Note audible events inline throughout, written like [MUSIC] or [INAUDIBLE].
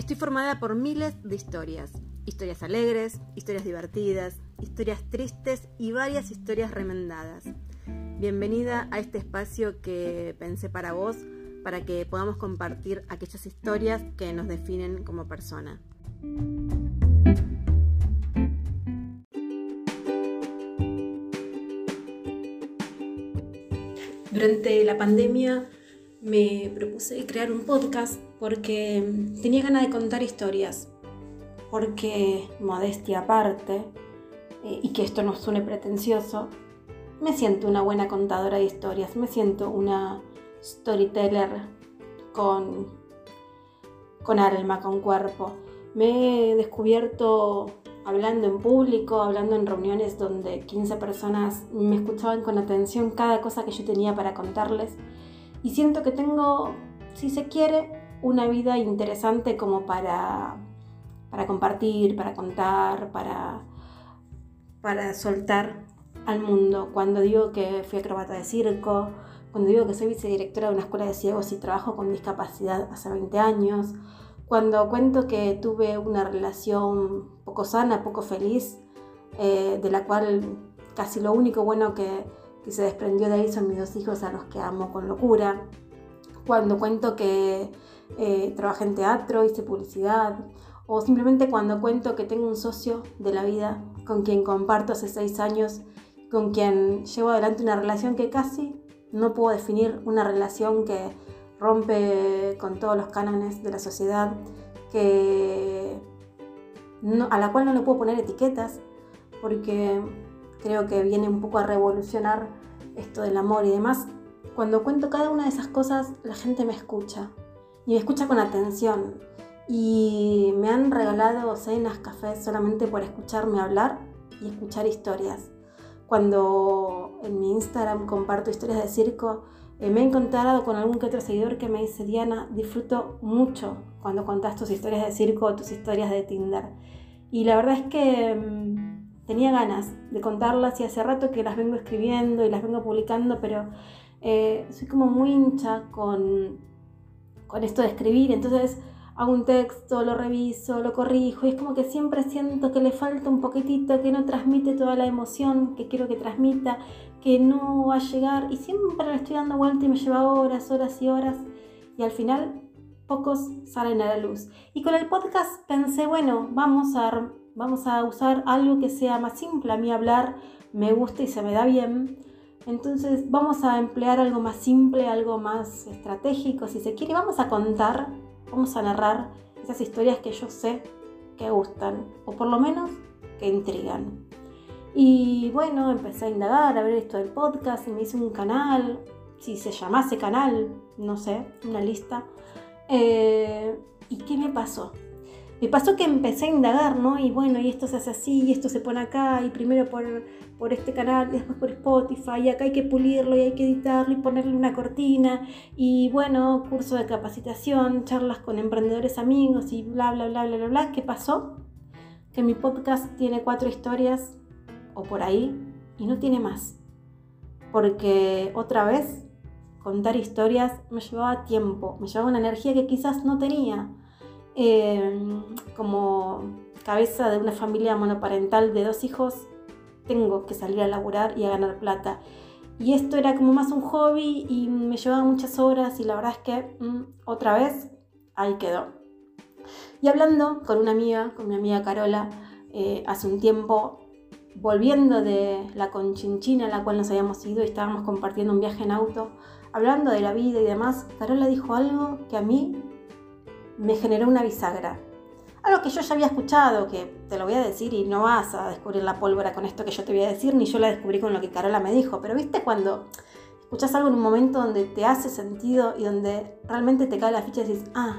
Estoy formada por miles de historias. Historias alegres, historias divertidas, historias tristes y varias historias remendadas. Bienvenida a este espacio que pensé para vos, para que podamos compartir aquellas historias que nos definen como persona. Durante la pandemia me propuse crear un podcast porque tenía ganas de contar historias, porque modestia aparte, eh, y que esto no suene pretencioso, me siento una buena contadora de historias, me siento una storyteller con, con alma, con cuerpo. Me he descubierto hablando en público, hablando en reuniones donde 15 personas me escuchaban con atención cada cosa que yo tenía para contarles y siento que tengo, si se quiere, una vida interesante como para, para compartir, para contar, para, para soltar al mundo. Cuando digo que fui acrobata de circo, cuando digo que soy vicedirectora de una escuela de ciegos y trabajo con discapacidad hace 20 años, cuando cuento que tuve una relación poco sana, poco feliz, eh, de la cual casi lo único bueno que, que se desprendió de ahí son mis dos hijos a los que amo con locura. Cuando cuento que eh, trabajé en teatro, hice publicidad, o simplemente cuando cuento que tengo un socio de la vida con quien comparto hace seis años, con quien llevo adelante una relación que casi no puedo definir, una relación que rompe con todos los cánones de la sociedad, que a la cual no le puedo poner etiquetas, porque creo que viene un poco a revolucionar esto del amor y demás. Cuando cuento cada una de esas cosas, la gente me escucha y me escucha con atención. Y me han regalado cenas, cafés solamente por escucharme hablar y escuchar historias. Cuando en mi Instagram comparto historias de circo, eh, me he encontrado con algún que otro seguidor que me dice, Diana, disfruto mucho cuando contás tus historias de circo o tus historias de Tinder. Y la verdad es que mm, tenía ganas de contarlas y hace rato que las vengo escribiendo y las vengo publicando, pero eh, soy como muy hincha con, con esto de escribir, entonces hago un texto, lo reviso, lo corrijo y es como que siempre siento que le falta un poquitito, que no transmite toda la emoción que quiero que transmita, que no va a llegar y siempre le estoy dando vuelta y me lleva horas, horas y horas y al final pocos salen a la luz. Y con el podcast pensé, bueno, vamos a, vamos a usar algo que sea más simple, a mí hablar me gusta y se me da bien entonces vamos a emplear algo más simple, algo más estratégico, si se quiere. Vamos a contar, vamos a narrar esas historias que yo sé que gustan, o por lo menos que intrigan. Y bueno, empecé a indagar, a ver esto del podcast, me hice un canal, si se llamase canal, no sé, una lista. Eh, ¿Y qué me pasó? Me pasó que empecé a indagar, ¿no? Y bueno, y esto se hace así, y esto se pone acá, y primero por, por este canal, después por Spotify, y acá hay que pulirlo, y hay que editarlo, y ponerle una cortina, y bueno, curso de capacitación, charlas con emprendedores amigos, y bla, bla, bla, bla, bla, bla. ¿Qué pasó? Que mi podcast tiene cuatro historias, o por ahí, y no tiene más. Porque otra vez, contar historias me llevaba tiempo, me llevaba una energía que quizás no tenía Em, como cabeza de una familia monoparental de dos hijos, tengo que salir a laburar y a ganar plata. Y esto era como más un hobby y me llevaba muchas horas y la verdad es que mm, otra vez ahí quedó. Y hablando con una amiga, con mi amiga Carola, eh, hace un tiempo, volviendo de la conchinchina en la cual nos habíamos ido y estábamos compartiendo un viaje en auto, hablando de la vida y demás, Carola dijo algo que a mí me generó una bisagra. Algo que yo ya había escuchado, que te lo voy a decir y no vas a descubrir la pólvora con esto que yo te voy a decir, ni yo la descubrí con lo que Carola me dijo, pero viste cuando escuchas algo en un momento donde te hace sentido y donde realmente te cae la ficha y dices, ah,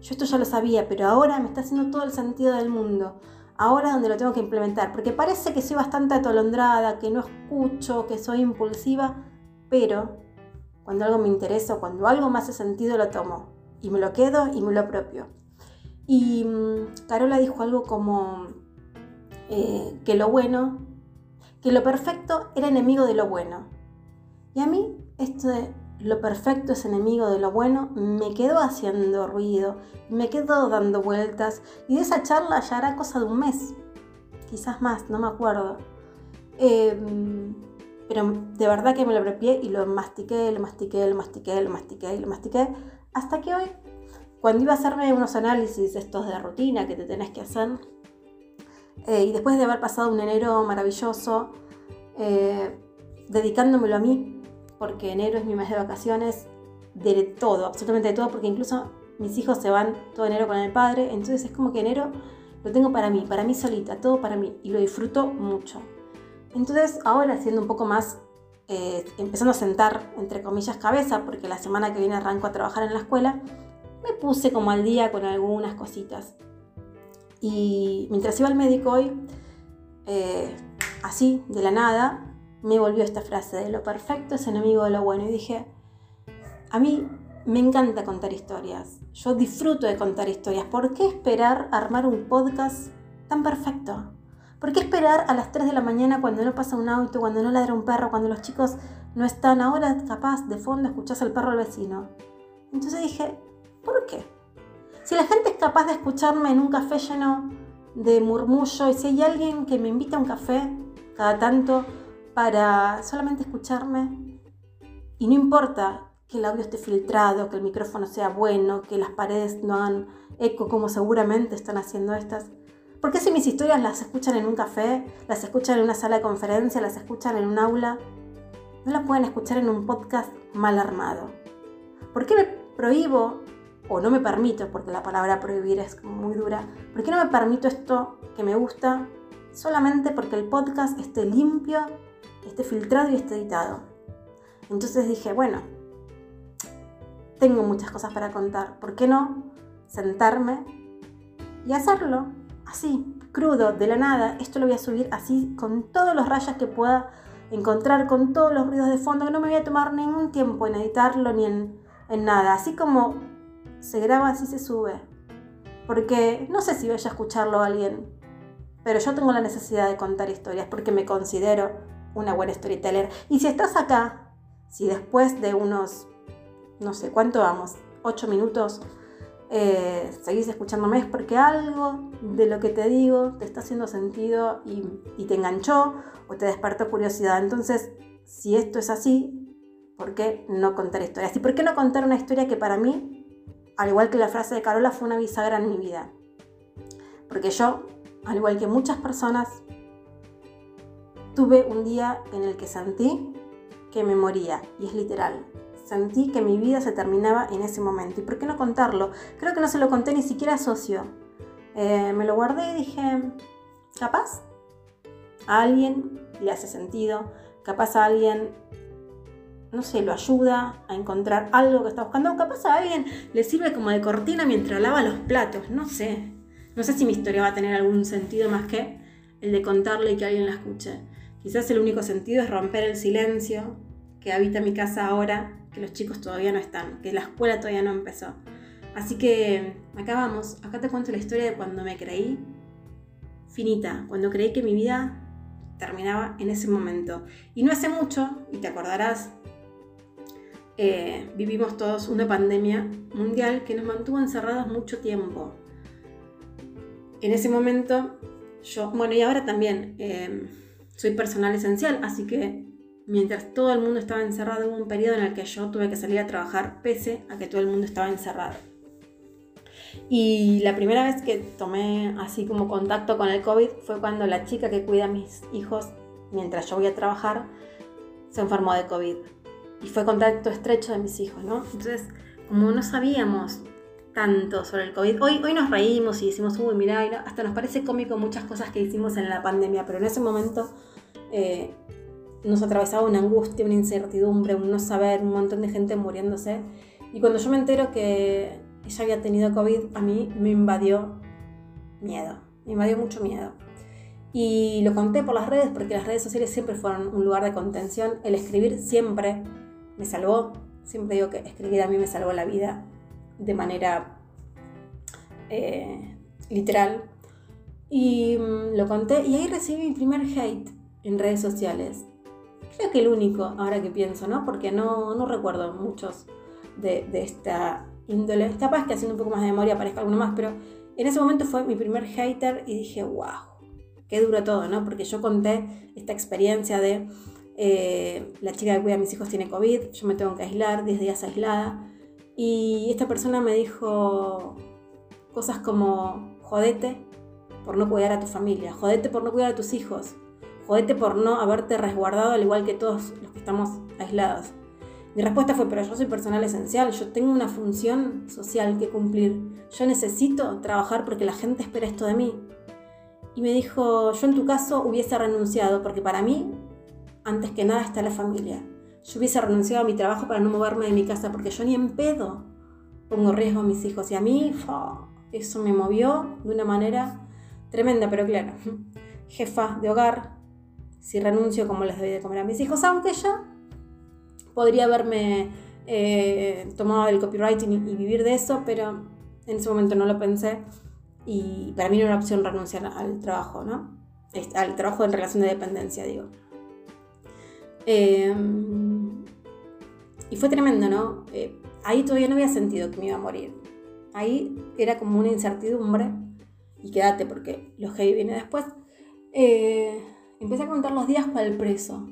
yo esto ya lo sabía, pero ahora me está haciendo todo el sentido del mundo. Ahora donde lo tengo que implementar, porque parece que soy bastante atolondrada, que no escucho, que soy impulsiva, pero cuando algo me interesa, cuando algo me hace sentido, lo tomo y me lo quedo y me lo apropio. Y mm, Carola dijo algo como eh, que lo bueno, que lo perfecto era enemigo de lo bueno. Y a mí esto de lo perfecto es enemigo de lo bueno me quedó haciendo ruido, me quedó dando vueltas y de esa charla ya era cosa de un mes, quizás más, no me acuerdo. Em, pero de verdad que me lo apropié y lo mastiqué, lo mastiqué, lo mastiqué, lo mastiqué lo mastiqué, hasta que hoy, cuando iba a hacerme unos análisis estos de rutina que te tenés que hacer, eh, y después de haber pasado un enero maravilloso, eh, dedicándomelo a mí, porque enero es mi mes de vacaciones, de todo, absolutamente de todo, porque incluso mis hijos se van todo enero con el padre, entonces es como que enero lo tengo para mí, para mí solita, todo para mí, y lo disfruto mucho. Entonces ahora siendo un poco más, eh, empezando a sentar, entre comillas, cabeza, porque la semana que viene arranco a trabajar en la escuela, me puse como al día con algunas cositas. Y mientras iba al médico hoy, eh, así, de la nada, me volvió esta frase de lo perfecto es enemigo de lo bueno. Y dije, a mí me encanta contar historias. Yo disfruto de contar historias. ¿Por qué esperar armar un podcast tan perfecto? ¿Por qué esperar a las 3 de la mañana cuando no pasa un auto, cuando no ladra un perro, cuando los chicos no están? Ahora capaz de fondo escuchás al perro al vecino. Entonces dije, ¿por qué? Si la gente es capaz de escucharme en un café lleno de murmullo y si hay alguien que me invita a un café cada tanto para solamente escucharme y no importa que el audio esté filtrado, que el micrófono sea bueno, que las paredes no hagan eco como seguramente están haciendo estas, ¿Por qué si mis historias las escuchan en un café, las escuchan en una sala de conferencia, las escuchan en un aula, no las pueden escuchar en un podcast mal armado? ¿Por qué me prohíbo, o no me permito, porque la palabra prohibir es muy dura, ¿por qué no me permito esto que me gusta solamente porque el podcast esté limpio, esté filtrado y esté editado? Entonces dije, bueno, tengo muchas cosas para contar, ¿por qué no sentarme y hacerlo? Así, crudo, de la nada. Esto lo voy a subir así, con todos los rayas que pueda encontrar, con todos los ruidos de fondo, que no me voy a tomar ningún tiempo en editarlo ni en, nada. Así como se graba, así se sube. Porque no sé si vaya a escucharlo a alguien, pero yo tengo la necesidad de contar historias porque me considero una buena storyteller. Y si estás acá, si después de unos, no sé cuánto vamos, 8 minutos, eh, seguís escuchándome es porque algo de lo que te digo te está haciendo sentido y, te enganchó o te despertó curiosidad. Entonces, si esto es así, ¿por qué no contar historias? ¿Y por qué no contar una historia que para mí, al igual que la frase de Carola, fue una bisagra en mi vida? Porque yo, al igual que muchas personas, tuve un día en el que sentí que me moría, y es literal. Sentí que mi vida se terminaba en ese momento. ¿Y por qué no contarlo? Creo que no se lo conté ni siquiera a socio. Eh, me lo guardé y dije, capaz a alguien le hace sentido, capaz a alguien, no sé, lo ayuda a encontrar algo que está buscando, capaz a alguien le sirve como de cortina mientras lava los platos, no sé. No sé si mi historia va a tener algún sentido más que el de contarle y que alguien la escuche. Quizás el único sentido es romper el silencio que habita mi casa ahora que los chicos todavía no están, que la escuela todavía no empezó. Así que acá vamos, acá te cuento la historia de cuando me creí finita, cuando creí que mi vida terminaba en ese momento. Y no hace mucho, y te acordarás, eh, vivimos todos una pandemia mundial que nos mantuvo encerrados mucho tiempo. En ese momento, yo, bueno, y ahora también eh, soy personal esencial, así que mientras todo el mundo estaba encerrado, hubo un periodo en el que yo tuve que salir a trabajar pese a que todo el mundo estaba encerrado. Y la primera vez que tomé así como contacto con el COVID fue cuando la chica que cuida a mis hijos mientras yo voy a trabajar se enfermó de COVID. Y fue contacto estrecho de mis hijos, ¿no? Entonces, como no sabíamos tanto sobre el COVID, hoy, hoy nos reímos y decimos, uy, mirá, hasta nos parece cómico muchas cosas que hicimos en la pandemia, pero en ese momento eh, nos atravesaba una angustia, una incertidumbre, un no saber, un montón de gente muriéndose. Y cuando yo me entero que ella había tenido COVID, a mí me invadió miedo, me invadió mucho miedo. Y lo conté por las redes porque las redes sociales siempre fueron un lugar de contención. El escribir siempre me salvó. Siempre digo que escribir a mí me salvó la vida de manera eh, literal. Y mm, lo conté y ahí recibí mi primer hate en redes sociales Creo que el único, ahora que pienso, ¿no? Porque no, no recuerdo muchos de, de esta índole. Capaz que haciendo un poco más de memoria aparezca alguno más, pero en ese momento fue mi primer hater y dije, wow, qué duro todo, ¿no? Porque yo conté esta experiencia de eh, la chica que cuida a mis hijos tiene COVID, yo me tengo que aislar, 10 días aislada. Y esta persona me dijo cosas como, jodete por no cuidar a tu familia, jodete por no cuidar a tus hijos, jodete por no haberte resguardado al igual que todos los que estamos aislados. Mi respuesta fue, pero yo soy personal esencial, yo tengo una función social que cumplir, yo necesito trabajar porque la gente espera esto de mí. Y me dijo, yo en tu caso hubiese renunciado porque para mí, antes que nada está la familia. Yo hubiese renunciado a mi trabajo para no moverme de mi casa porque yo ni en pedo pongo riesgo a mis hijos. Y a mí, eso me movió de una manera tremenda, pero claro, [LAUGHS] jefa de hogar, si renuncio, ¿cómo les doy de comer a mis hijos? Aunque ya podría haberme eh, tomado el copywriting y, vivir de eso, pero en ese momento no lo pensé y para mí no era una opción renunciar al trabajo, ¿no? Al trabajo en relación de dependencia, digo. Em, y fue tremendo, ¿no? Eh, ahí todavía no había sentido que me iba a morir. Ahí era como una incertidumbre. Y quédate porque lo heavy viene después. Eh, empecé a contar los días para el preso.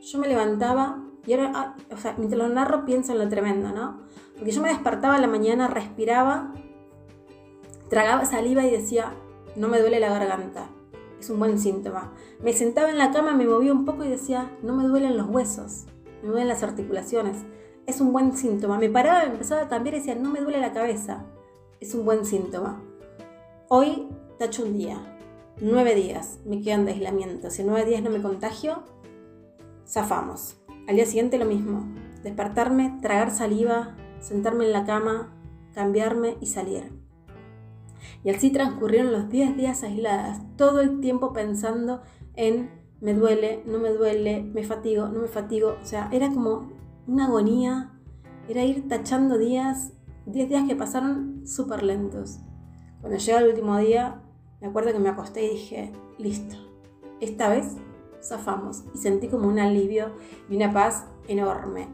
Yo me levantaba y ahora, ah, o sea, mientras lo narro pienso en lo tremendo, ¿no? Porque yo me despertaba en la mañana, respiraba, tragaba saliva y decía, no me duele la garganta. Es un buen síntoma. Me sentaba en la cama, me movía un poco y decía, no me duelen los huesos, me duelen las articulaciones. Es un buen síntoma. Me paraba, me empezaba a cambiar y decía, no me duele la cabeza. Es un buen síntoma. Hoy tacho un día, nueve días me quedan de aislamiento. Si en nueve días no me contagio, zafamos. Al día siguiente lo mismo. Despertarme, tragar saliva, sentarme en la cama, cambiarme y salir. Y así transcurrieron los 10 días aisladas, todo el tiempo pensando en me duele, no me duele, me fatigo, no me fatigo. O sea, era como una agonía, era ir tachando días, 10 días que pasaron súper lentos. Cuando llega el último día, me acuerdo que me acosté y dije, listo, esta vez zafamos. Y sentí como un alivio y una paz enorme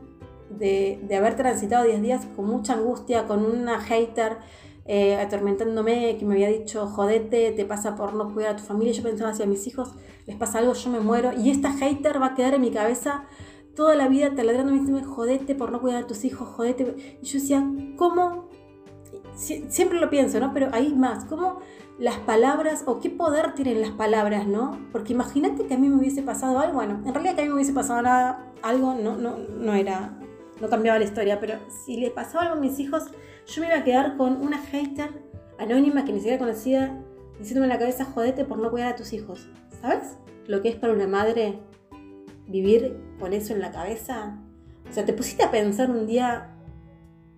de, haber transitado 10 días con mucha angustia, con una hater eh, atormentándome que me había dicho, jodete, te pasa por no cuidar a tu familia. Yo pensaba, si a mis hijos les pasa algo, yo me muero. Y esta hater va a quedar en mi cabeza toda la vida taladrando diciendo, jodete por no cuidar a tus hijos, jodete. Y yo decía, ¿cómo? siempre lo pienso, ¿no? Pero hay más, ¿cómo las palabras o qué poder tienen las palabras, ¿no? Porque imagínate que a mí me hubiese pasado algo, bueno, en realidad que a mí me hubiese pasado nada, algo no, no, no era, no cambiaba la historia, pero si le pasaba algo a mis hijos, yo me iba a quedar con una hater anónima que ni siquiera conocía, diciéndome en la cabeza, jodete por no cuidar a tus hijos, ¿sabes? Lo que es para una madre vivir con eso en la cabeza. O sea, ¿te pusiste a pensar un día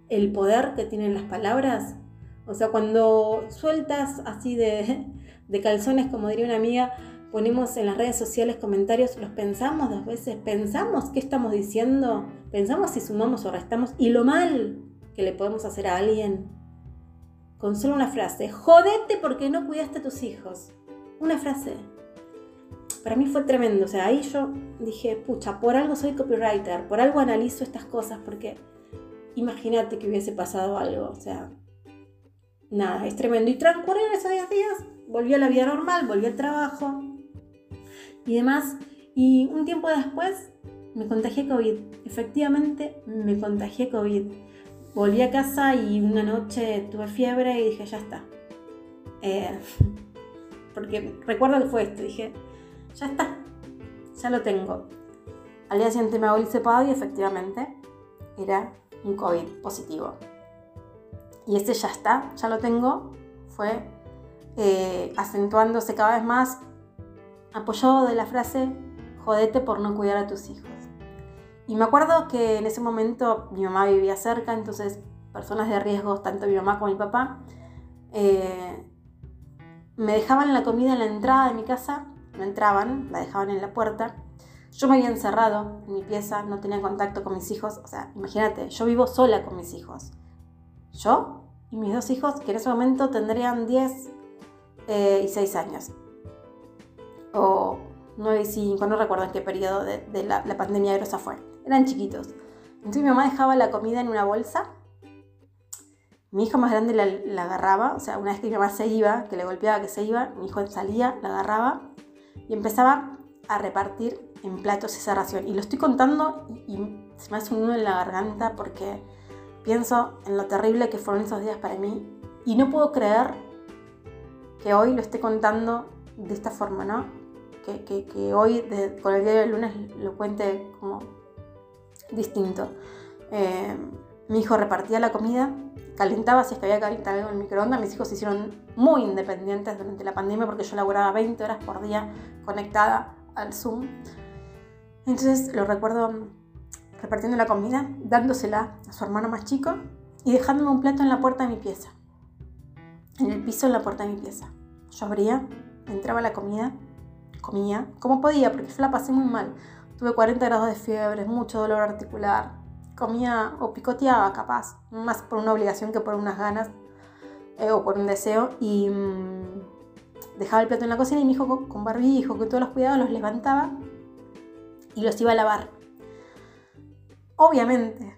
el poder que tienen las palabras? O sea, cuando sueltas así [LAUGHS] de, calzones, como diría una amiga, ponemos en las redes sociales comentarios, los pensamos dos veces, pensamos qué estamos diciendo, pensamos si sumamos o restamos y lo mal que le podemos hacer a alguien con solo una frase, jodete porque no cuidaste a tus hijos. Una frase. Para mí fue tremendo, o sea, ahí yo dije, pucha, por algo soy copywriter, por algo analizo estas cosas, porque imagínate que hubiese pasado algo, o sea, nada, es tremendo. Y transcurrieron esos 10 días, volví a la vida normal, volví al trabajo y demás. Y un tiempo después me contagié COVID. Efectivamente, me contagié COVID. Volví a casa y una noche tuve fiebre y dije, ya está. Eh, [LAUGHS] porque recuerdo que fue esto, dije, ya está, ya lo tengo. Al día siguiente me hago el cepado y efectivamente era un COVID positivo y este ya está, ya lo tengo, fue eh, acentuándose cada vez más, apoyado de la frase, jodete por no cuidar a tus hijos. Y me acuerdo que en ese momento mi mamá vivía cerca, entonces personas de riesgo, tanto mi mamá como mi papá, eh, me dejaban la comida en la entrada de mi casa, no entraban, la dejaban en la puerta. Yo me había encerrado en mi pieza, no tenía contacto con mis hijos, o sea, imagínate, yo vivo sola con mis hijos yo y mis dos hijos, que en ese momento tendrían 10 eh, y 6 años. O 9 y 5, no recuerdo en qué periodo de, la, pandemia grosa fue. Eran chiquitos. Entonces mi mamá dejaba la comida en una bolsa. Mi hijo más grande la, agarraba, o sea, una vez que mi mamá se iba, que le golpeaba que se iba, mi hijo salía, la agarraba y empezaba a repartir en platos esa ración. Y lo estoy contando y, y se me hace un nudo en la garganta porque pienso en lo terrible que fueron esos días para mí y no puedo creer que hoy lo esté contando de esta forma, ¿no? Que, hoy, con el día del lunes, lo cuente como distinto. Eh, mi hijo repartía la comida, calentaba si es que había que calentar algo en el microondas. Mis hijos se hicieron muy independientes durante la pandemia porque yo laboraba 20 horas por día conectada al Zoom. Entonces lo recuerdo repartiendo la comida, dándosela a su hermano más chico y dejándome un plato en la puerta de mi pieza en el piso en la puerta de mi pieza. Yo abría, entraba la comida, comía como podía, porque yo la pasé muy mal. Tuve 40 grados de fiebre, mucho dolor articular. Comía o picoteaba, capaz, más por una obligación que por unas ganas eh, o por un deseo. Y mm, dejaba el plato en la cocina y mi hijo con barbijo, con todos los cuidados, los levantaba y los iba a lavar. Obviamente,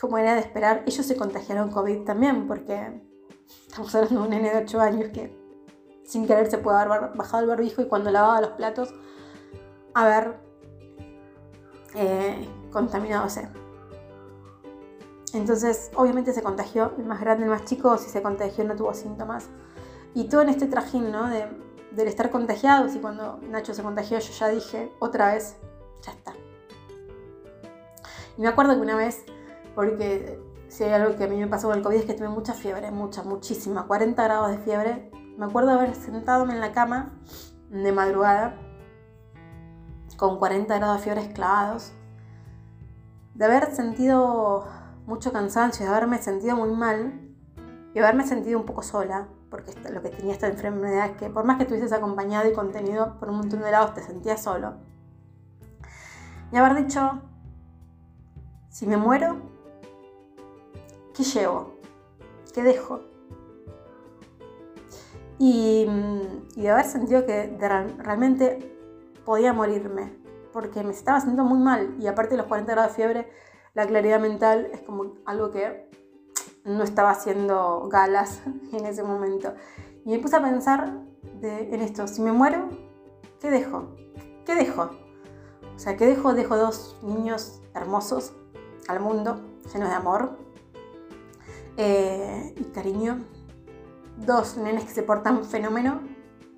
como era de esperar, ellos se contagiaron COVID también, porque Estamos hablando de un nene de 8 años que sin querer se puede haber bajado el barbijo y cuando lavaba los platos haber eh, contaminadose. Entonces, obviamente se contagió el más grande, el más chico, si se contagió no tuvo síntomas. Y todo en este trajín, ¿no? De, del estar contagiados y cuando Nacho se contagió yo ya dije otra vez, ya está. Y me acuerdo que una vez, porque si hay algo que a mí me pasó con el COVID es que tuve mucha fiebre, mucha, muchísima, 40 grados de fiebre. Me acuerdo de haber sentado en la cama de madrugada con 40 grados de fiebre clavados, de haber sentido mucho cansancio, de haberme sentido muy mal y haberme sentido un poco sola, porque lo que tenía esta enfermedad es que por más que estuvieses acompañado y contenido por un montón de lados, te sentías solo. Y haber dicho, si me muero, ¿Qué llevo? ¿Qué dejo? Y, de haber sentido que realmente podía morirme, porque me estaba sintiendo muy mal y aparte de los 40 grados de fiebre, la claridad mental es como algo que no estaba haciendo galas [LAUGHS] en ese momento. Y me puse a pensar en esto, si me muero, ¿qué dejo? ¿Qué dejo? O sea, ¿qué dejo? Dejo dos niños hermosos al mundo, llenos de amor, eh, y cariño. Dos nenes que se portan fenómeno,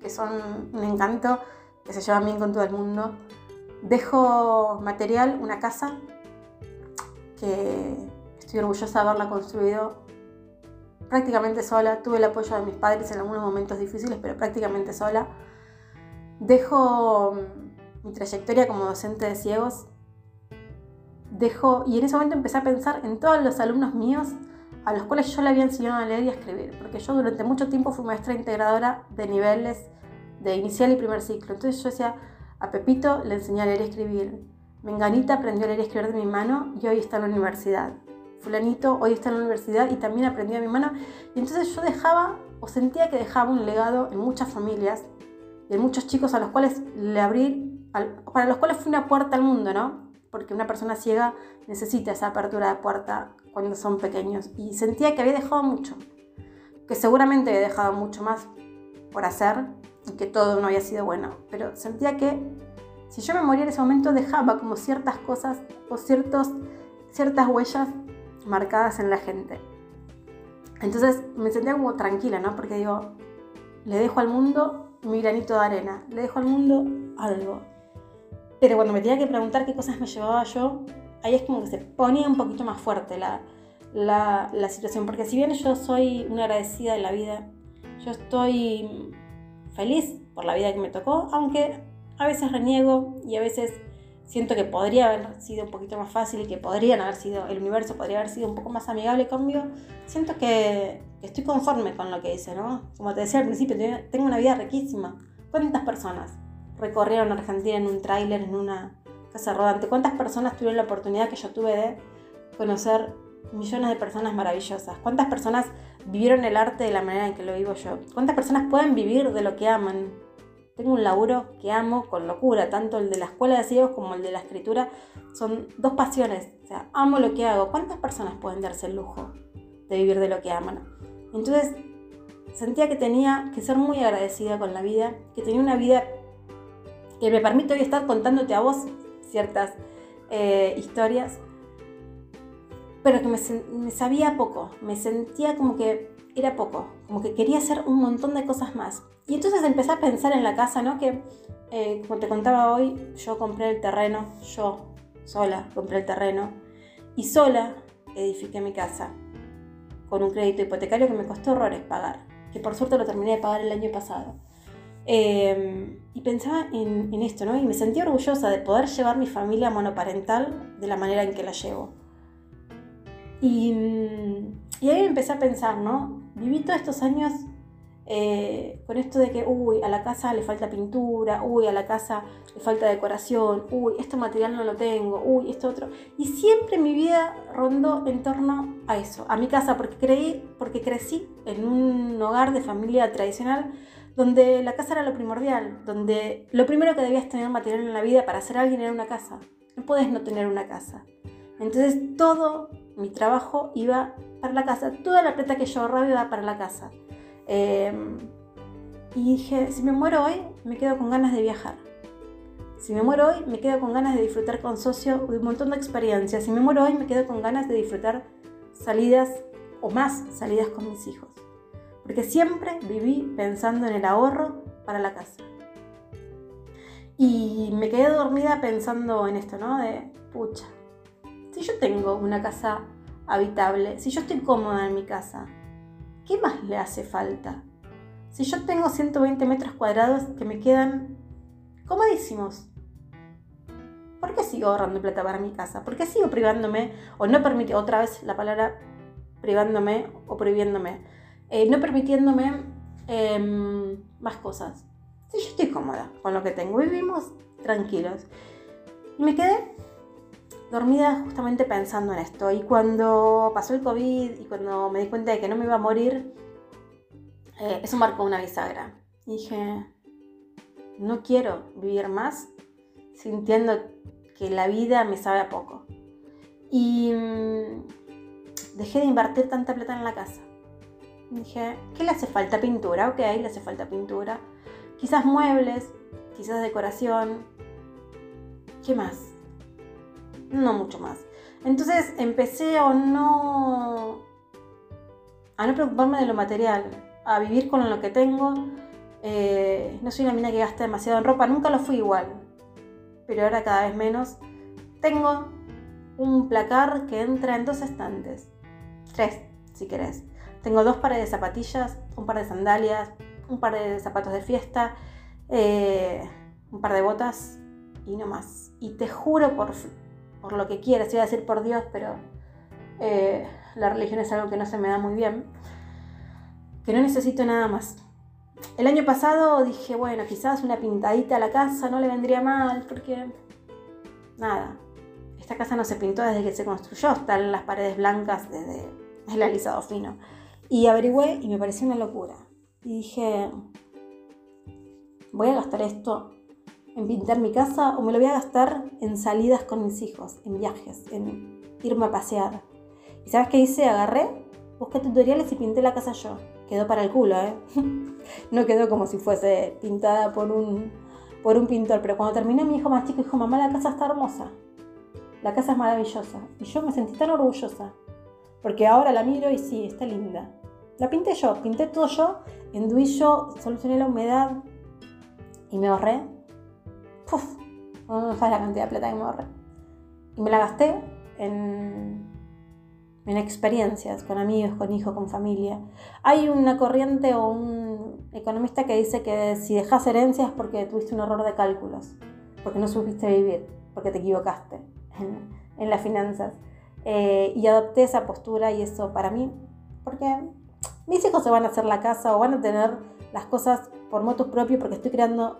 que son un encanto, que se llevan bien con todo el mundo. Dejo material, una casa, que estoy orgullosa de haberla construido prácticamente sola. Tuve el apoyo de mis padres en algunos momentos difíciles, pero prácticamente sola. Dejo mi trayectoria como docente de ciegos. Dejo, y en ese momento empecé a pensar en todos los alumnos míos a los cuales yo le había enseñado a leer y a escribir, porque yo durante mucho tiempo fui maestra integradora de niveles de inicial y primer ciclo. Entonces yo decía, a Pepito le enseñé a leer y escribir, Menganita aprendió a leer y escribir de mi mano y hoy está en la universidad. Fulanito hoy está en la universidad y también aprendió de mi mano. Y entonces yo dejaba, o sentía que dejaba un legado en muchas familias y en muchos chicos a los cuales le abrí, para los cuales fue una puerta al mundo, ¿no? Porque una persona ciega necesita esa apertura de puerta cuando son pequeños y sentía que había dejado mucho, que seguramente había dejado mucho más por hacer y que todo no había sido bueno, pero sentía que si yo me moría en ese momento dejaba como ciertas cosas o ciertos, ciertas huellas marcadas en la gente. Entonces me sentía como tranquila, ¿no? Porque digo, le dejo al mundo mi granito de arena, le dejo al mundo algo. Pero cuando me tenía que preguntar qué cosas me llevaba yo, ahí es como que se ponía un poquito más fuerte la, la, situación. Porque si bien yo soy una agradecida de la vida, yo estoy feliz por la vida que me tocó, aunque a veces reniego y a veces siento que podría haber sido un poquito más fácil y que podrían haber sido, el universo podría haber sido un poco más amigable conmigo, siento que estoy conforme con lo que hice, ¿no? Como te decía al principio, tengo una vida riquísima. ¿Cuántas personas recorrieron Argentina en un tráiler, en una Casa Rodante. ¿Cuántas personas tuvieron la oportunidad que yo tuve de conocer millones de personas maravillosas? ¿Cuántas personas vivieron el arte de la manera en que lo vivo yo? ¿Cuántas personas pueden vivir de lo que aman? tengo un laburo que amo con locura, tanto el de la escuela de ciegos como el de la escritura. Son dos pasiones. O sea, amo lo que hago. ¿Cuántas personas pueden darse el lujo de vivir de lo que aman? Entonces, sentía que tenía que ser muy agradecida con la vida, que tenía una vida que me permite hoy estar contándote a vos ciertas eh, historias, pero que me, me sabía poco, me sentía como que era poco, como que quería hacer un montón de cosas más. Y entonces empecé a pensar en la casa, ¿no? Que, eh, como te contaba hoy, yo compré el terreno, yo sola compré el terreno y sola edifiqué mi casa con un crédito hipotecario que me costó horrores pagar, que por suerte lo terminé de pagar el año pasado. Em, y pensaba en, esto, ¿no? Y me sentía orgullosa de poder llevar mi familia monoparental de la manera en que la llevo. Y, y ahí empecé a pensar, ¿no? Viví todos estos años eh, con esto de que, uy, a la casa le falta pintura, uy, a la casa le falta decoración, uy, este material no lo tengo, uy, esto otro. Y siempre mi vida rondó en torno a eso, a mi casa, porque, creí, porque crecí en un hogar de familia tradicional donde la casa era lo primordial, donde lo primero que debías tener material en la vida para ser alguien era una casa. No puedes no tener una casa. Entonces todo mi trabajo iba para la casa, toda la plata que yo ahorraba iba para la casa. Em, y dije, si me muero hoy, me quedo con ganas de viajar. Si me muero hoy, me quedo con ganas de disfrutar con socio de un montón de experiencias. Si me muero hoy, me quedo con ganas de disfrutar salidas o más salidas con mis hijos. Porque siempre viví pensando en el ahorro para la casa. Y me quedé dormida pensando en esto, ¿no? De, pucha, si yo tengo una casa habitable, si yo estoy cómoda en mi casa, ¿qué más le hace falta? Si yo tengo 120 metros cuadrados que me quedan comodísimos, ¿por qué sigo ahorrando plata para mi casa? ¿Por qué sigo privándome o no permitiendo, otra vez la palabra privándome o prohibiéndome, eh, no permitiéndome em, más cosas? Si yo estoy cómoda con lo que tengo, vivimos tranquilos. Y me quedé dormida justamente pensando en esto. Y cuando pasó el COVID y cuando me di cuenta de que no me iba a morir, eh, eso marcó una bisagra. Y dije, no quiero vivir más sintiendo que la vida me sabe a poco. Y mm, dejé de invertir tanta plata en la casa. Dije, ¿qué le hace falta? Pintura, ok, le hace falta pintura. Quizás muebles, quizás decoración. ¿Qué más? no mucho más. Entonces empecé a no, a no preocuparme de lo material, a vivir con lo que tengo. Eh, no soy una mina que gasta demasiado en ropa, nunca lo fui igual, pero ahora cada vez menos. Tengo un placar que entra en dos estantes, tres si querés. Tengo dos pares de zapatillas, un par de sandalias, un par de zapatos de fiesta, eh, un par de botas y no más. Y te juro por, por lo que quieras, iba a decir por Dios, pero eh, la religión es algo que no se me da muy bien, que no necesito nada más. El año pasado dije, bueno, quizás una pintadita a la casa no le vendría mal, porque nada, esta casa no se pintó desde que se construyó, están las paredes blancas desde el alisado fino. Y averigüé y me pareció una locura. Y dije, voy a gastar esto en pintar mi casa o me lo voy a gastar en salidas con mis hijos, en viajes, en irme a pasear. ¿Y sabes qué hice? Agarré, busqué tutoriales y pinté la casa yo. Quedó para el culo, ¿eh? [LAUGHS] no quedó como si fuese pintada por un, por un pintor, pero cuando terminé mi hijo más chico dijo, mamá, la casa está hermosa. La casa es maravillosa. Y yo me sentí tan orgullosa. Porque ahora la miro y sí, está linda. La pinté yo, pinté todo yo, enduí yo, solucioné la humedad y me ahorré Uf, no sabes la cantidad de plata que me ahorré. Y me la gasté en, en experiencias con amigos, con hijos, con familia. Hay una corriente o un economista que dice que si dejas herencias es porque tuviste un error de cálculos, porque no supiste vivir, porque te equivocaste en, en las finanzas. Eh, y adopté esa postura y eso para mí, porque mis hijos se van a hacer la casa o van a tener las cosas por motos propios porque estoy creando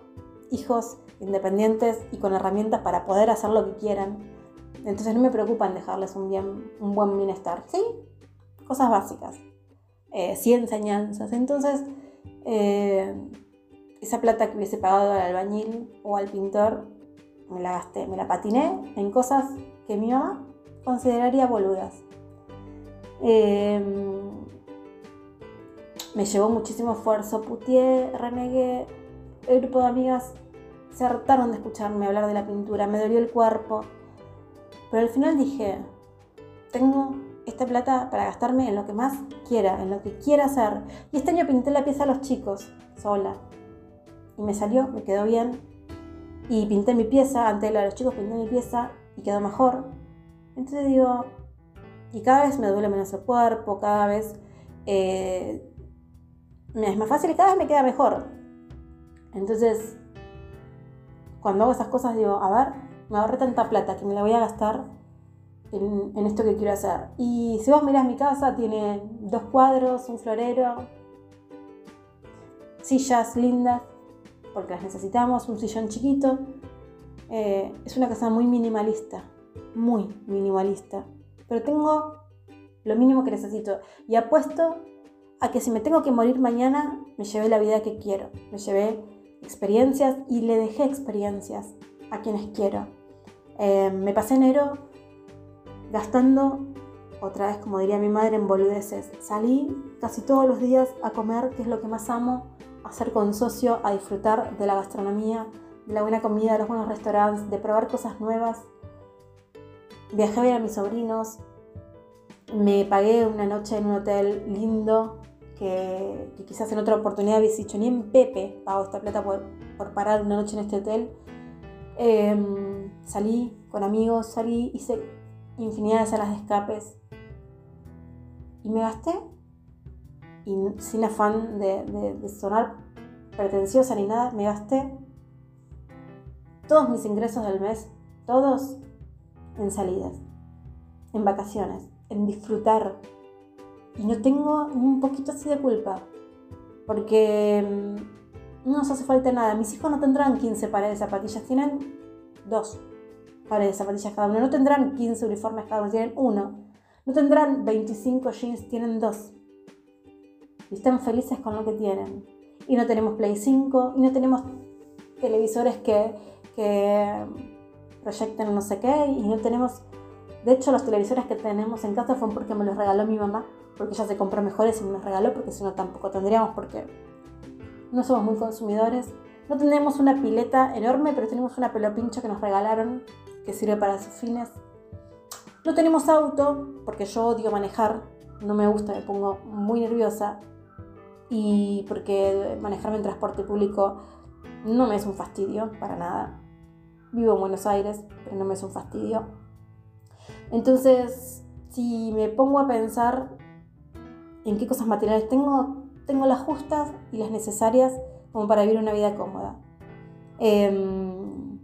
hijos independientes y con herramientas para poder hacer lo que quieran. Entonces no me preocupan dejarles un, bien, un buen bienestar. Sí, cosas básicas. Eh, sí, enseñanzas. Entonces, eh, esa plata que hubiese pagado al albañil o al pintor, me la gasté, me la patiné en cosas que mi mamá consideraría boludas. Em, me llevó muchísimo esfuerzo, putié, renegué. El grupo de amigas se hartaron de escucharme hablar de la pintura, me dolió el cuerpo. Pero al final dije, tengo esta plata para gastarme en lo que más quiera, en lo que quiera hacer. Y este año pinté la pieza a los chicos, sola. Y me salió, me quedó bien. Y pinté mi pieza, antes de la de los chicos pinté mi pieza y quedó mejor. Entonces digo, y cada vez me duele menos el cuerpo, cada vez eh, me es más fácil y cada vez me queda mejor. Entonces, cuando hago esas cosas digo, a ver, me ahorré tanta plata que me la voy a gastar en, esto que quiero hacer. Y si vos mirás mi casa, tiene dos cuadros, un florero, sillas lindas, porque las necesitamos, un sillón chiquito. Eh, es una casa muy minimalista, muy minimalista. Pero tengo lo mínimo que necesito. Y apuesto a que si me tengo que morir mañana, me llevé la vida que quiero. Me llevé experiencias y le dejé experiencias a quienes quiero. Eh, me pasé enero gastando, otra vez como diría mi madre, en boludeces. Salí casi todos los días a comer, que es lo que más amo, a hacer con socio, a disfrutar de la gastronomía, de la buena comida, de los buenos restaurantes, de probar cosas nuevas. Viajé a ver a mis sobrinos, me pagué una noche en un hotel lindo, que, quizás en otra oportunidad hubiese dicho, ni en Pepe pago esta plata por, por parar una noche en este hotel. Em, salí con amigos, salí, hice infinidad de salas de escapes. Y me gasté, y sin afán de, sonar pretenciosa ni nada, me gasté todos mis ingresos del mes, todos en salidas, en vacaciones, en disfrutar. Y no tengo un poquito así de culpa, porque mm, no nos hace falta nada. Mis hijos no tendrán 15 pares de zapatillas, tienen dos pares de zapatillas cada uno. No tendrán 15 uniformes cada uno, tienen uno. No tendrán 25 jeans, tienen dos. Y están felices con lo que tienen. Y no tenemos Play 5, y no tenemos televisores que, que proyecten no sé qué, y no tenemos... De hecho, los televisores que tenemos en casa fueron porque me los regaló mi mamá, porque ella se compró mejores y me los regaló, porque si no tampoco tendríamos, porque no somos muy consumidores. No tenemos una pileta enorme, pero tenemos una pelopincha que nos regalaron que sirve para sus fines. No tenemos auto porque yo odio manejar, no me gusta, me pongo muy nerviosa y porque manejarme en transporte público no me es un fastidio para nada. Vivo en Buenos Aires, pero no me es un fastidio. Entonces, si me pongo a pensar en qué cosas materiales tengo, tengo las justas y las necesarias como para vivir una vida cómoda. Em,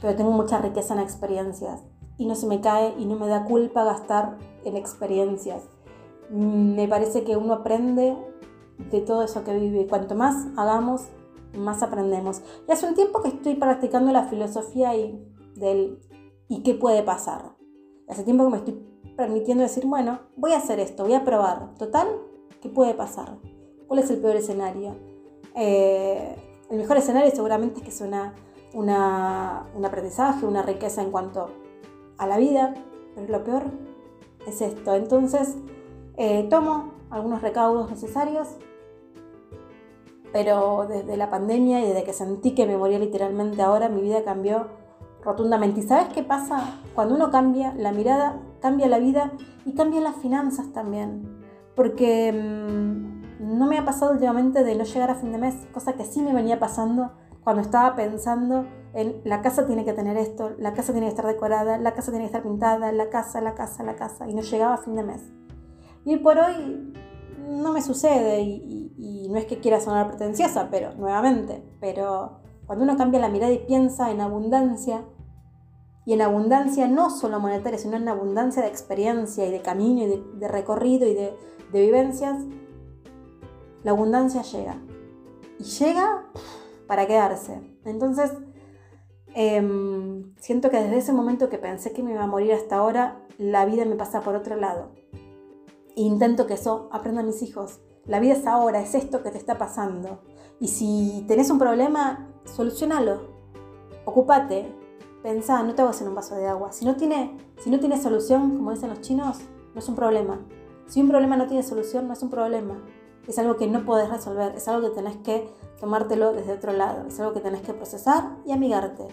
pero tengo mucha riqueza en experiencias y no se me cae y no me da culpa gastar en experiencias. Me parece que uno aprende de todo eso que vive. Cuanto más hagamos, más aprendemos. Y hace un tiempo que estoy practicando la filosofía y del y qué puede pasar. Hace tiempo que me estoy permitiendo decir, bueno, voy a hacer esto, voy a probar. Total, ¿qué puede pasar? ¿Cuál es el peor escenario? Eh, el mejor escenario seguramente es que es una un aprendizaje, una riqueza en cuanto a la vida, pero lo peor es esto. Entonces, eh, tomo algunos recaudos necesarios, pero desde la pandemia y desde que sentí que me moría literalmente ahora, mi vida cambió rotundamente. ¿Y sabes qué pasa? Cuando uno cambia la mirada, cambia la vida y cambia las finanzas también. Porque mm, no me ha pasado últimamente de no llegar a fin de mes, cosa que sí me venía pasando cuando estaba pensando en la casa tiene que tener esto, la casa tiene que estar decorada, la casa tiene que estar pintada, la casa, la casa, la casa, y no llegaba a fin de mes. Y por hoy no me sucede y, no es que quiera sonar pretenciosa, pero nuevamente, pero cuando uno cambia la mirada y piensa en abundancia, y en abundancia no solo monetaria, sino en abundancia de experiencia y de camino y de, recorrido y de, de vivencias, la abundancia llega. Y llega para quedarse. Entonces, em, siento que desde ese momento que pensé que me iba a morir hasta ahora, la vida me pasa por otro lado. E intento que eso aprenda a mis hijos, La vida es ahora, es esto que te está pasando. Y si tenés un problema, solucionalo. Ocúpate. Pensá, no te hagas en un vaso de agua. Si no, tiene, si no tiene solución, como dicen los chinos, no es un problema. Si un problema no tiene solución, no es un problema. Es algo que no podés resolver, es algo que tenés que tomártelo desde otro lado, es algo que tenés que procesar y amigarte.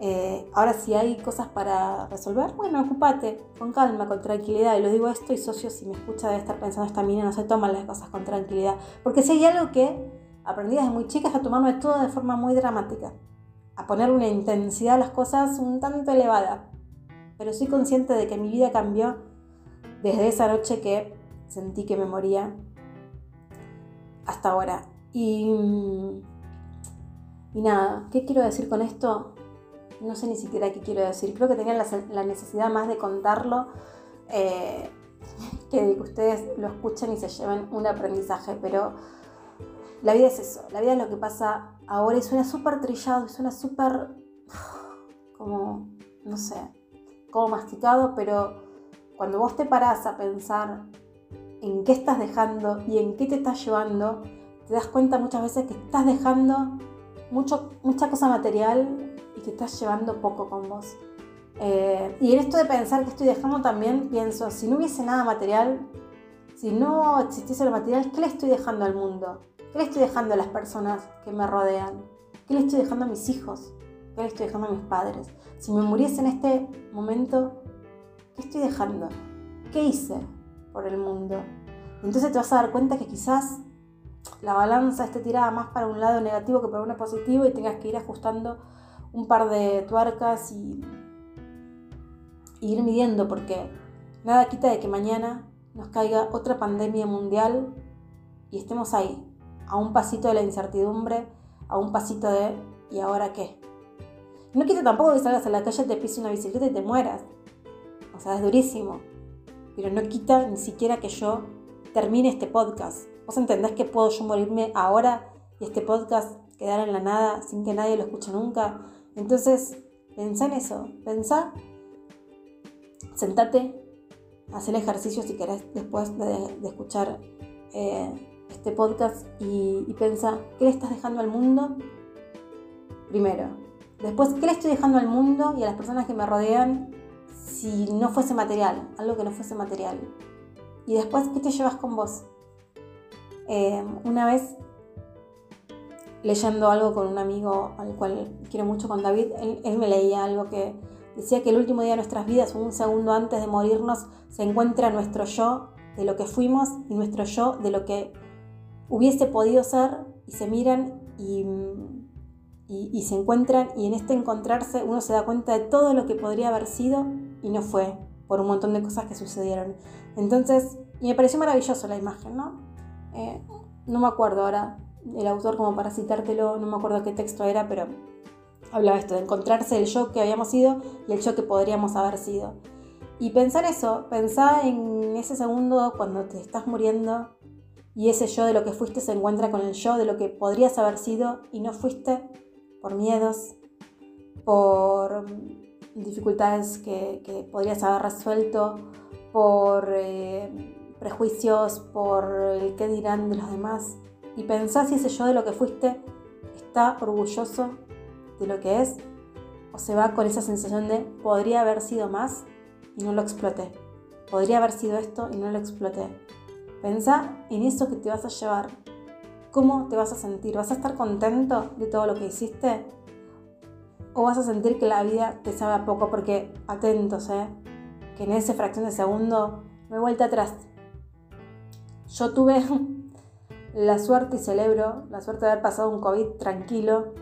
Eh, ahora, si hay cosas para resolver, bueno, ocúpate, con calma, con tranquilidad. Y lo digo esto y socio, si me escucha, debe estar pensando, esta mina no se toman las cosas con tranquilidad. Porque si hay algo que aprendí desde muy chica es a tomarme todo de forma muy dramática, a poner una intensidad a las cosas un tanto elevada. Pero soy consciente de que mi vida cambió desde esa noche que sentí que me moría hasta ahora. Y, y nada, ¿qué quiero decir con esto? No sé ni siquiera qué quiero decir. Creo que tenía la, necesidad más de contarlo eh, [LAUGHS] que de que ustedes lo escuchen y se lleven un aprendizaje. Pero la vida es eso. La vida es lo que pasa ahora y suena súper trillado, suena súper [SIGHS] como, no sé, como masticado, pero cuando vos te parás a pensar en qué estás dejando y en qué te estás llevando, te das cuenta muchas veces que estás dejando mucho, mucha cosa material y que estás llevando poco con vos. Eh, y en esto de pensar que estoy dejando también pienso, si no hubiese nada material, si no existiese lo material, ¿qué le estoy dejando al mundo? ¿Qué le estoy dejando a las personas que me rodean? ¿Qué le estoy dejando a mis hijos? ¿Qué le estoy dejando a mis padres? Si me muriese en este momento, ¿qué estoy dejando? ¿Qué hice por el mundo? Entonces te vas a dar cuenta que quizás la balanza esté tirada más para un lado negativo que para uno positivo y tengas que ir ajustando un par de tuercas y, ir midiendo porque nada quita de que mañana nos caiga otra pandemia mundial y estemos ahí, a un pasito de la incertidumbre, a un pasito de ¿y ahora qué? No quita tampoco que salgas a la calle, te pises una bicicleta y te mueras. O sea, es durísimo. Pero no quita ni siquiera que yo termine este podcast. ¿Vos entendés que puedo yo morirme ahora y este podcast quedar en la nada sin que nadie lo escuche nunca? Entonces, pensá en eso. Pensá, sentate, haz el ejercicio si querés después de, escuchar eh, este podcast y, y pensá, ¿qué le estás dejando al mundo? Primero. Después, ¿qué le estoy dejando al mundo y a las personas que me rodean si no fuese material? Algo que no fuese material. Y después, ¿qué te llevas con vos? Eh, una vez, leyendo algo con un amigo al cual quiero mucho, con David, él me leía algo que decía que el último día de nuestras vidas, un segundo antes de morirnos, se encuentra nuestro yo de lo que fuimos y nuestro yo de lo que hubiese podido ser y se miran y, y, se encuentran y en este encontrarse uno se da cuenta de todo lo que podría haber sido y no fue por un montón de cosas que sucedieron. Entonces, y me pareció maravilloso la imagen, ¿no? Eh, no me acuerdo ahora el autor como para citártelo, no me acuerdo qué texto era, pero hablaba esto de encontrarse el yo que habíamos sido y el yo que podríamos haber sido. Y pensar eso, pensar en ese segundo cuando te estás muriendo y ese yo de lo que fuiste se encuentra con el yo de lo que podrías haber sido y no fuiste por miedos, por dificultades que, podrías haber resuelto, por eh, prejuicios, por el qué dirán de los demás. Y pensar si ese yo de lo que fuiste está orgulloso de lo que es o se va con esa sensación de podría haber sido más y no lo exploté. Podría haber sido esto y no lo exploté. Pensá en eso que te vas a llevar. ¿Cómo te vas a sentir? ¿Vas a estar contento de todo lo que hiciste? ¿O vas a sentir que la vida te sabe a poco? Porque, atentos, ¿eh? Que en esa fracción de segundo me he vuelto atrás. Yo tuve [LAUGHS] la suerte y celebro la suerte de haber pasado un COVID tranquilo.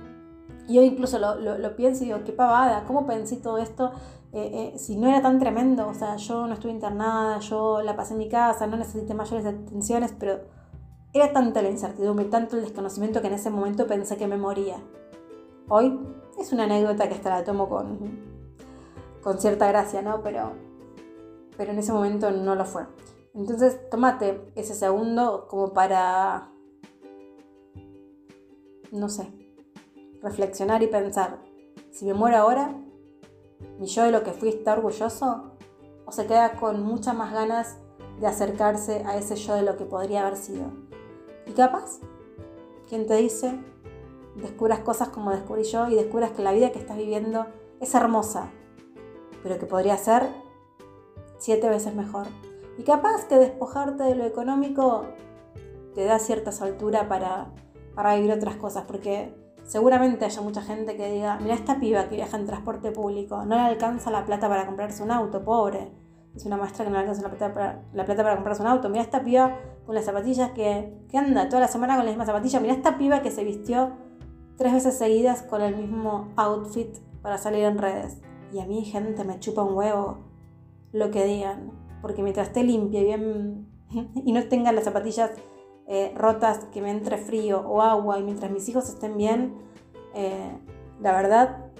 Y hoy incluso lo, lo pienso y digo, qué pavada, ¿cómo pensé todo esto eh, eh, si no era tan tremendo, o sea, yo no estuve internada, yo la pasé en mi casa, no necesité mayores atenciones, pero era tanta la incertidumbre, tanto el desconocimiento que en ese momento pensé que me moría. Hoy es una anécdota que hasta la tomo con, con cierta gracia, ¿no? Pero, pero en ese momento no lo fue. Entonces, tomate ese segundo como para, no sé, reflexionar y pensar, si me muero ahora, mi yo de lo que fui está orgulloso o se queda con muchas más ganas de acercarse a ese yo de lo que podría haber sido. Y capaz, quien te dice, descubras cosas como descubrí yo y descubras que la vida que estás viviendo es hermosa, pero que podría ser siete veces mejor. Y capaz que despojarte de lo económico te da cierta soltura para, para vivir otras cosas, porque seguramente haya mucha gente que diga, mira esta piba que viaja en transporte público, no le alcanza la plata para comprarse un auto, pobre. Es una maestra que no le alcanza la plata para, la plata para comprarse un auto. Mira esta piba con las zapatillas que, que anda toda la semana con la misma zapatilla. Mira esta piba que se vistió tres veces seguidas con el mismo outfit para salir en redes. Y a mí, gente, me chupa un huevo lo que digan. Porque mientras esté limpia y bien [LAUGHS] y no tenga las zapatillas eh, rotas, que me entre frío o agua y mientras mis hijos estén bien, eh, la verdad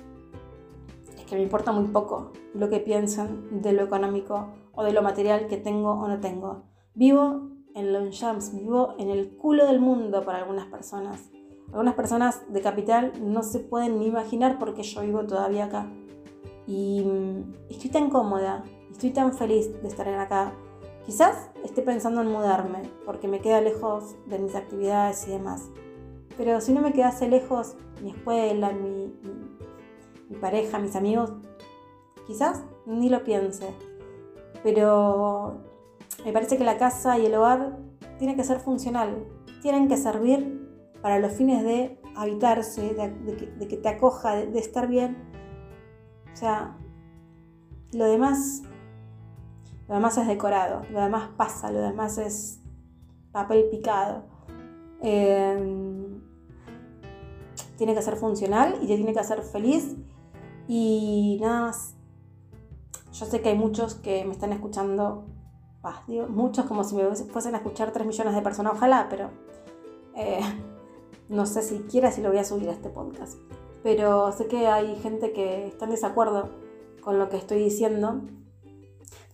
es que me importa muy poco lo que piensan de lo económico o de lo material que tengo o no tengo. Vivo en Longchamps, vivo en el culo del mundo para algunas personas. Algunas personas de capital no se pueden ni imaginar porque yo vivo todavía acá. Y mm, estoy tan cómoda, estoy tan feliz de estar acá. Quizás esté pensando en mudarme porque me queda lejos de mis actividades y demás. Pero si no me quedase lejos mi escuela, mi, mi pareja, mis amigos, quizás ni lo piense. Pero me parece que la casa y el hogar tienen que ser funcional, tienen que servir para los fines de habitarse, de, que, te acoja, de, estar bien. O sea, lo demás, lo demás es decorado, lo demás pasa, lo demás es papel picado. Em, tiene que ser funcional y te tiene que hacer feliz y nada más. Yo sé que hay muchos que me están escuchando, muchos como si me fuesen a escuchar 3 millones de personas, ojalá, pero eh, [LAUGHS] no sé siquiera si lo voy a subir a este podcast. Pero sé que hay gente que está en desacuerdo con lo que estoy diciendo.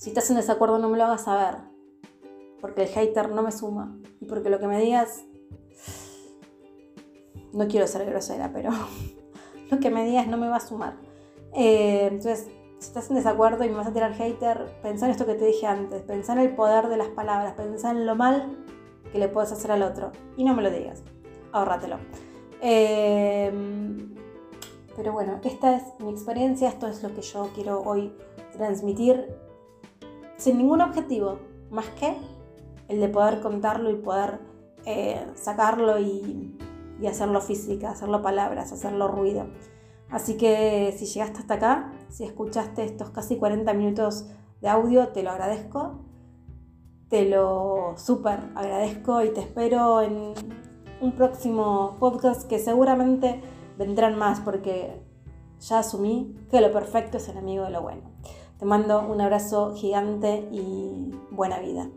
Si estás en desacuerdo no me lo hagas saber. Porque el hater no me suma. Y porque lo que me digas... No quiero ser grosera, pero [LAUGHS] lo que me digas no me va a sumar. Eh, entonces, si estás en desacuerdo y me vas a tirar hater, pensá en esto que te dije antes. Pensá en el poder de las palabras. Pensá en lo mal que le puedes hacer al otro. Y no me lo digas ahórratelo. Em, pero bueno, esta es mi experiencia, esto es lo que yo quiero hoy transmitir sin ningún objetivo, más que el de poder contarlo y poder eh, sacarlo y, y, hacerlo física, hacerlo palabras, hacerlo ruido. Así que si llegaste hasta acá, si escuchaste estos casi 40 minutos de audio, te lo agradezco. Te lo súper agradezco y te espero en un próximo podcast que seguramente vendrán más porque ya asumí que lo perfecto es enemigo de lo bueno. Te mando un abrazo gigante y buena vida.